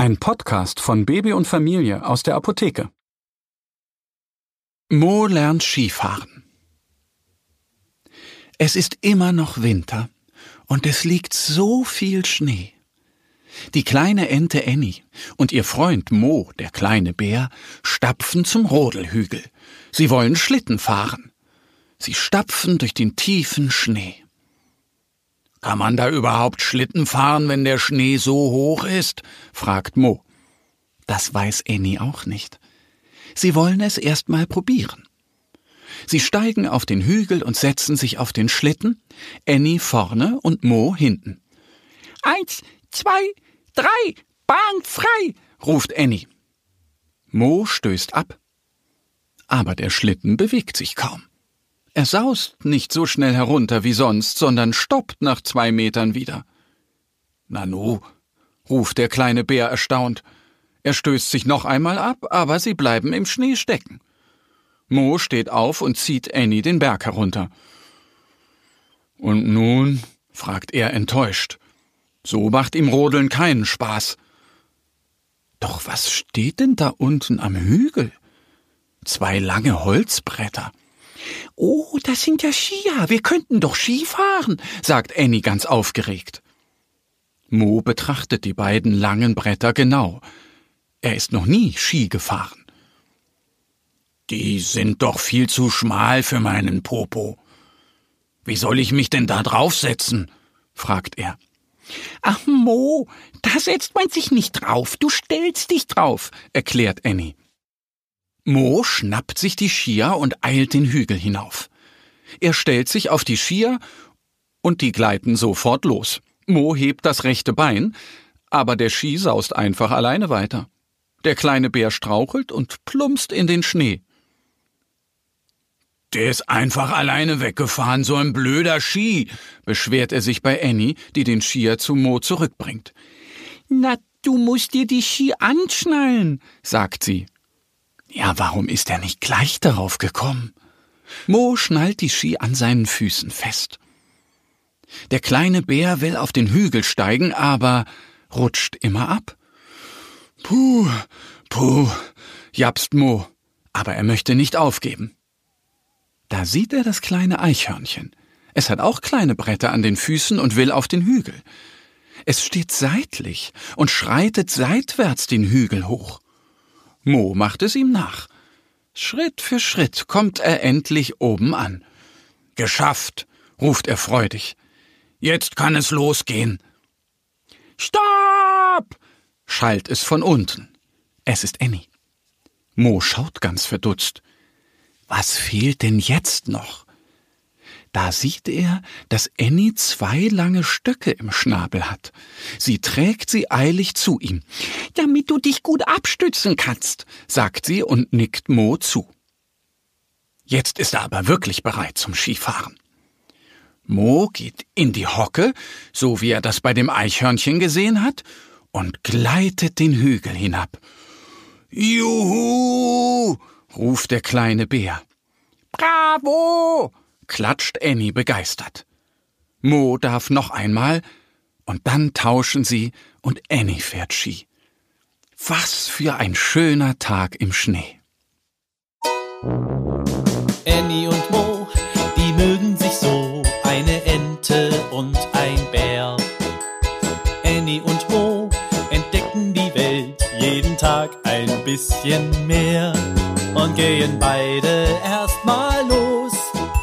Ein Podcast von Baby und Familie aus der Apotheke. Mo lernt Skifahren. Es ist immer noch Winter und es liegt so viel Schnee. Die kleine Ente Annie und ihr Freund Mo, der kleine Bär, stapfen zum Rodelhügel. Sie wollen Schlitten fahren. Sie stapfen durch den tiefen Schnee. Kann man da überhaupt Schlitten fahren, wenn der Schnee so hoch ist? fragt Mo. Das weiß Annie auch nicht. Sie wollen es erst mal probieren. Sie steigen auf den Hügel und setzen sich auf den Schlitten, Annie vorne und Mo hinten. Eins, zwei, drei, Bahn frei, ruft Annie. Mo stößt ab. Aber der Schlitten bewegt sich kaum. Er saust nicht so schnell herunter wie sonst, sondern stoppt nach zwei Metern wieder. Nanu, ruft der kleine Bär erstaunt. Er stößt sich noch einmal ab, aber sie bleiben im Schnee stecken. Mo steht auf und zieht Annie den Berg herunter. Und nun? fragt er enttäuscht. So macht ihm Rodeln keinen Spaß. Doch was steht denn da unten am Hügel? Zwei lange Holzbretter. Oh, das sind ja Skier. Wir könnten doch Ski fahren, sagt Annie ganz aufgeregt. Mo betrachtet die beiden langen Bretter genau. Er ist noch nie Ski gefahren. Die sind doch viel zu schmal für meinen Popo. Wie soll ich mich denn da draufsetzen? fragt er. Ach, Mo, da setzt man sich nicht drauf. Du stellst dich drauf, erklärt Annie. Mo schnappt sich die Skier und eilt den Hügel hinauf. Er stellt sich auf die Skier und die gleiten sofort los. Mo hebt das rechte Bein, aber der Ski saust einfach alleine weiter. Der kleine Bär strauchelt und plumpst in den Schnee. Der ist einfach alleine weggefahren, so ein blöder Ski, beschwert er sich bei Annie, die den Skier zu Mo zurückbringt. Na, du musst dir die Ski anschnallen, sagt sie. Ja, warum ist er nicht gleich darauf gekommen? Mo schnallt die Ski an seinen Füßen fest. Der kleine Bär will auf den Hügel steigen, aber rutscht immer ab. Puh, puh, japst Mo, aber er möchte nicht aufgeben. Da sieht er das kleine Eichhörnchen. Es hat auch kleine Bretter an den Füßen und will auf den Hügel. Es steht seitlich und schreitet seitwärts den Hügel hoch. Mo macht es ihm nach. Schritt für Schritt kommt er endlich oben an. Geschafft, ruft er freudig. Jetzt kann es losgehen. Stopp! schallt es von unten. Es ist Annie. Mo schaut ganz verdutzt. Was fehlt denn jetzt noch? Da sieht er, dass Annie zwei lange Stöcke im Schnabel hat. Sie trägt sie eilig zu ihm. Damit du dich gut abstützen kannst, sagt sie und nickt Mo zu. Jetzt ist er aber wirklich bereit zum Skifahren. Mo geht in die Hocke, so wie er das bei dem Eichhörnchen gesehen hat, und gleitet den Hügel hinab. Juhu! ruft der kleine Bär. Bravo! Klatscht Annie begeistert. Mo darf noch einmal, und dann tauschen sie und Annie fährt Ski. Was für ein schöner Tag im Schnee. Annie und Mo, die mögen sich so, eine Ente und ein Bär. Annie und Mo entdecken die Welt jeden Tag ein bisschen mehr und gehen beide erstmal los